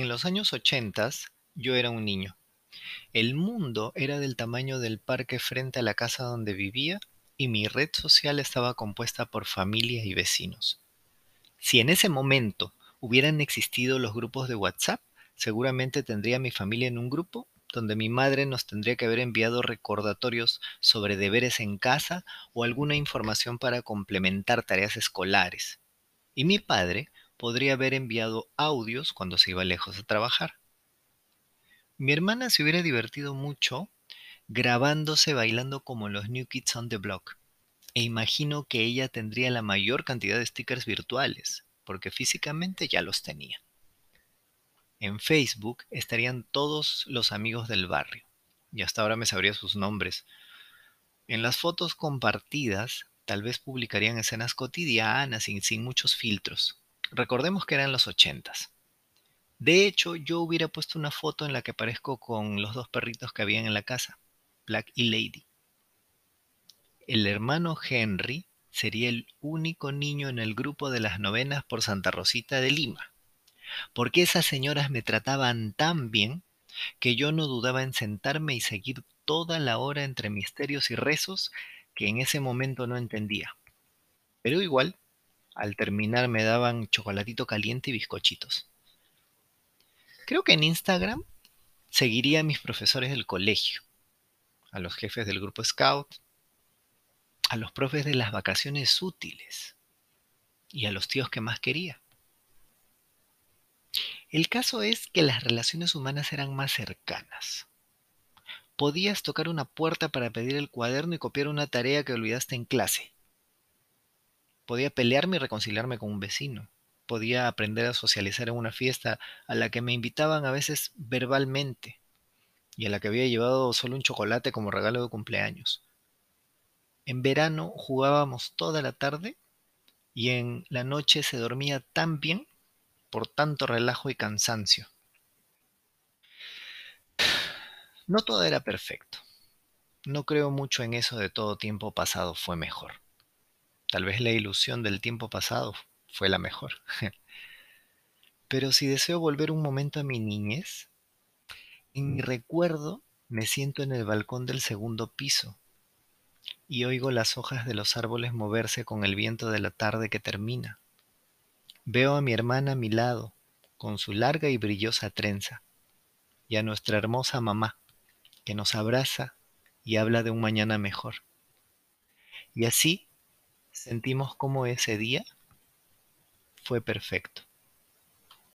En los años ochentas yo era un niño. El mundo era del tamaño del parque frente a la casa donde vivía y mi red social estaba compuesta por familia y vecinos. Si en ese momento hubieran existido los grupos de WhatsApp, seguramente tendría mi familia en un grupo donde mi madre nos tendría que haber enviado recordatorios sobre deberes en casa o alguna información para complementar tareas escolares. Y mi padre podría haber enviado audios cuando se iba lejos a trabajar. Mi hermana se hubiera divertido mucho grabándose bailando como los New Kids on the Block. E imagino que ella tendría la mayor cantidad de stickers virtuales, porque físicamente ya los tenía. En Facebook estarían todos los amigos del barrio, y hasta ahora me sabría sus nombres. En las fotos compartidas, tal vez publicarían escenas cotidianas y sin muchos filtros. Recordemos que eran los ochentas. De hecho, yo hubiera puesto una foto en la que aparezco con los dos perritos que habían en la casa, Black y Lady. El hermano Henry sería el único niño en el grupo de las novenas por Santa Rosita de Lima porque esas señoras me trataban tan bien que yo no dudaba en sentarme y seguir toda la hora entre misterios y rezos que en ese momento no entendía. Pero igual, al terminar me daban chocolatito caliente y bizcochitos. Creo que en Instagram seguiría a mis profesores del colegio, a los jefes del grupo Scout, a los profes de las vacaciones útiles y a los tíos que más quería. El caso es que las relaciones humanas eran más cercanas. Podías tocar una puerta para pedir el cuaderno y copiar una tarea que olvidaste en clase. Podía pelearme y reconciliarme con un vecino. Podía aprender a socializar en una fiesta a la que me invitaban a veces verbalmente y a la que había llevado solo un chocolate como regalo de cumpleaños. En verano jugábamos toda la tarde y en la noche se dormía tan bien por tanto relajo y cansancio. No todo era perfecto. No creo mucho en eso de todo tiempo pasado fue mejor. Tal vez la ilusión del tiempo pasado fue la mejor. Pero si deseo volver un momento a mi niñez, en mi recuerdo me siento en el balcón del segundo piso y oigo las hojas de los árboles moverse con el viento de la tarde que termina. Veo a mi hermana a mi lado, con su larga y brillosa trenza, y a nuestra hermosa mamá, que nos abraza y habla de un mañana mejor. Y así sentimos como ese día fue perfecto.